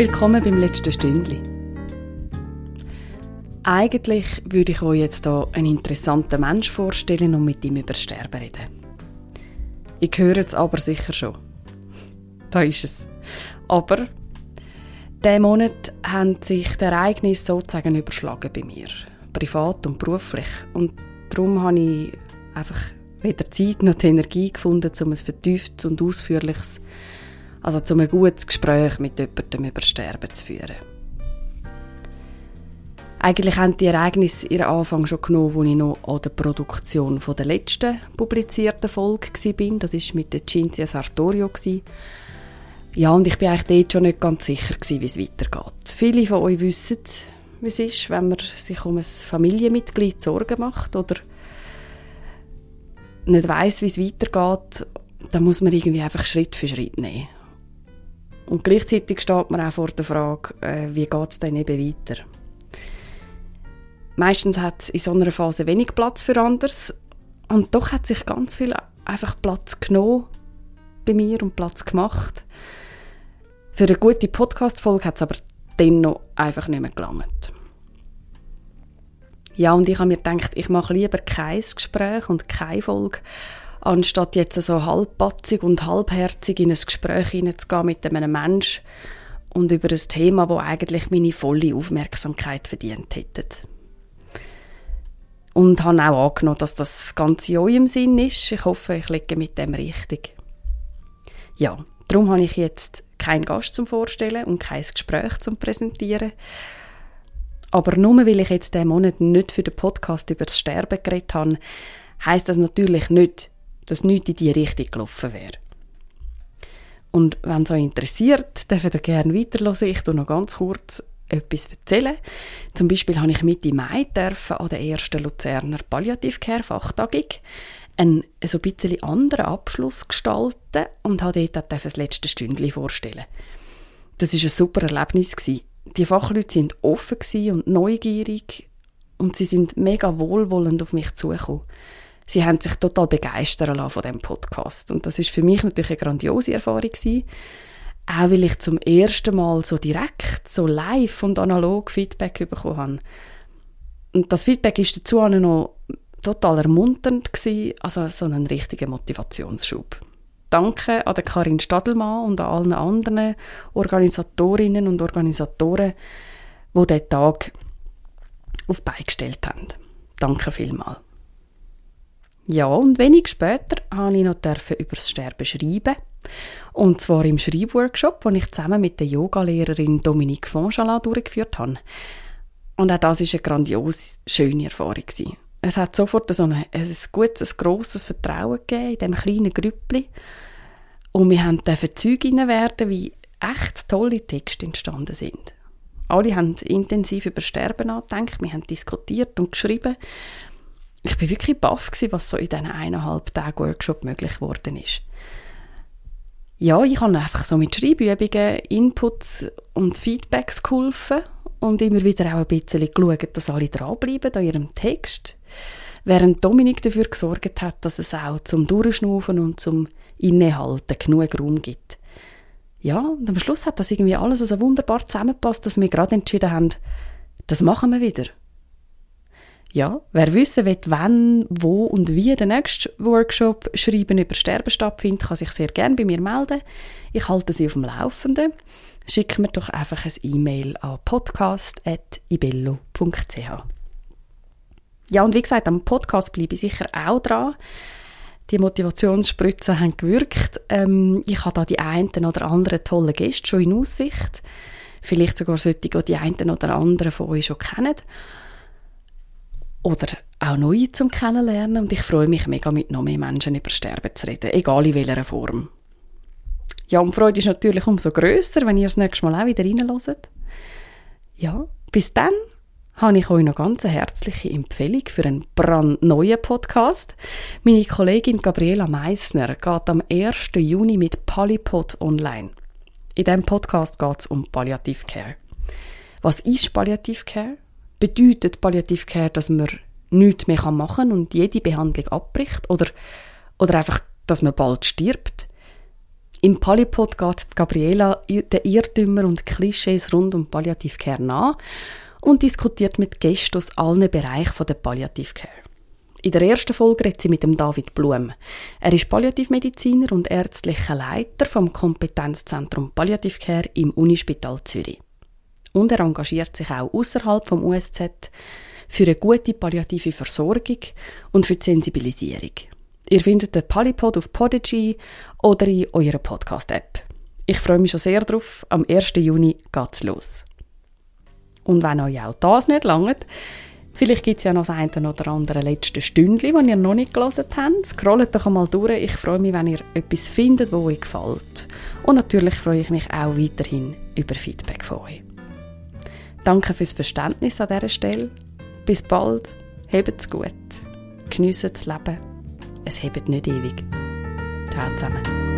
Willkommen beim letzten Stündli. Eigentlich würde ich euch jetzt hier einen interessanten Mensch vorstellen und mit ihm über Sterben reden. Ich höre es aber sicher schon. Da ist es. Aber diesen Monat haben sich die Ereignisse sozusagen überschlagen bei mir. Privat und beruflich. Und darum habe ich einfach weder Zeit noch die Energie gefunden, um ein vertieftes und ausführliches, also um ein gutes Gespräch mit jemandem über Sterben zu führen. Eigentlich haben die Ereignisse ihren Anfang schon genommen, als ich noch an der Produktion der letzten publizierten Folge war. Das war mit der Cinzia Sartorio. Ja, und ich bin eigentlich dort schon nicht ganz sicher, wie es weitergeht. Viele von euch wissen, wie es ist, wenn man sich um ein Familienmitglied Sorgen macht oder nicht weiß, wie es weitergeht, dann muss man irgendwie einfach Schritt für Schritt nehmen. Und gleichzeitig steht man auch vor der Frage, äh, wie geht es dann eben weiter? Meistens hat es in so einer Phase wenig Platz für anderes und doch hat sich ganz viel einfach Platz genommen bei mir und Platz gemacht. Für eine gute Podcast-Folge hat es aber dennoch einfach nicht mehr gelangt. Ja, und ich habe mir gedacht, ich mache lieber kein Gespräch und keine Folge, anstatt jetzt so halbpatzig und halbherzig in ein Gespräch hineinzugehen mit einem Menschen und über ein Thema, wo eigentlich meine volle Aufmerksamkeit verdient hätte. Und habe auch angenommen, dass das Ganze in eurem Sinn ist. Ich hoffe, ich liege mit dem richtig. Ja, darum habe ich jetzt keinen Gast zum Vorstellen und kein Gespräch zum Präsentieren, aber nur weil ich jetzt diesen Monat nicht für den Podcast über das Sterben geredet habe, heisst das natürlich nicht, dass nichts in die Richtung gelaufen wäre. Und wenn es euch interessiert, dürft ihr gerne weiterhören. Ich noch ganz kurz etwas erzählen. Zum Beispiel habe ich Mitte Mai dürfen an der ersten Luzerner Palliativcare Fachtagung einen so ein bisschen anderen Abschluss gestalten und habe dort das letzte Stündchen vorstellen. Das war ein super Erlebnis. Die Fachleute sind offen und neugierig und sie sind mega wohlwollend auf mich zugekommen. Sie haben sich total begeistern lassen von dem Podcast und das ist für mich natürlich eine grandiose Erfahrung gewesen. Auch weil ich zum ersten Mal so direkt, so live und analog Feedback bekommen habe. Und das Feedback ist dazu auch noch total ermunternd gewesen, also so einen richtigen Motivationsschub. Danke an Karin Stadelmann und an allen anderen Organisatorinnen und Organisatoren, die diesen Tag auf beigestellt haben. Danke vielmals. Ja, und wenig später durfte ich noch über das Sterben schreiben. Und zwar im Schreibworkshop, den ich zusammen mit der Yogalehrerin Dominique Fonchalin durchgeführt habe. Und auch das war eine grandios schöne Erfahrung. Es hat sofort so ein, ein gutes, grosses Vertrauen gegeben in diesem kleinen Grüppli. Und wir haben Zeuginnen werden, wie echt tolle Texte entstanden sind. Alle haben intensiv über Sterben nachgedacht, wir haben diskutiert und geschrieben. Ich bin wirklich baff was so in diesen eineinhalb Tagen Workshop möglich geworden ist. Ja, ich habe einfach so mit Schreibübungen, Inputs und Feedbacks geholfen und immer wieder auch ein bisschen geschaut, dass alle dranbleiben an ihrem Text. Während Dominik dafür gesorgt hat, dass es auch zum Durchschnaufen und zum Innehalten genug Raum gibt. Ja, und am Schluss hat das irgendwie alles so wunderbar zusammengepasst, dass wir gerade entschieden haben, das machen wir wieder. Ja, wer wissen will, wann, wo und wie der nächste Workshop Schreiben über Sterben stattfindet, kann sich sehr gerne bei mir melden. Ich halte Sie auf dem Laufenden. Schick mir doch einfach ein E-Mail an podcast.ibello.ch. Ja, und wie gesagt, am Podcast bleibe ich sicher auch dran. Die Motivationsspritzen haben gewirkt. Ähm, ich habe da die einen oder anderen tollen Gäste schon in Aussicht. Vielleicht sogar die die einen oder anderen von euch schon kennen. Oder auch neue zum Kennenlernen. Und ich freue mich mega, mit noch mehr Menschen über Sterben zu reden, egal in welcher Form. Ja, und Freude ist natürlich umso grösser, wenn ihr das nächste Mal auch wieder reinhört. Ja, bis dann habe ich euch noch ganz eine herzliche Empfehlung für einen brandneuen Podcast. Meine Kollegin Gabriela Meissner geht am 1. Juni mit Polypod online. In diesem Podcast geht es um Palliativcare. Was ist Palliativcare? Bedeutet Palliativcare, dass man nichts mehr machen kann und jede Behandlung abbricht? Oder, oder einfach, dass man bald stirbt? Im Polypod geht Gabriela den Irrtümer und Klischees rund um Palliativcare nach und diskutiert mit Gästen aus allen Bereichen der Palliativcare. In der ersten Folge redet sie mit dem David Blum. Er ist Palliativmediziner und ärztlicher Leiter vom Kompetenzzentrum Palliativcare im Unispital Zürich. Und er engagiert sich auch außerhalb vom USZ für eine gute palliative Versorgung und für die Sensibilisierung. Ihr findet den Polypod auf Podigy oder in eurer Podcast-App. Ich freue mich schon sehr drauf. Am 1. Juni geht's los. Und wenn euch auch das nicht langt, vielleicht gibt es ja noch das eine oder andere letzte Stündchen, das ihr noch nicht gelesen habt. Scrollt doch einmal durch. Ich freue mich, wenn ihr etwas findet, das euch gefällt. Und natürlich freue ich mich auch weiterhin über Feedback von euch. Danke fürs Verständnis an dieser Stelle. Bis bald. Habt's gut. Geniessen das Leben. Es hebt nicht ewig. Ciao zusammen.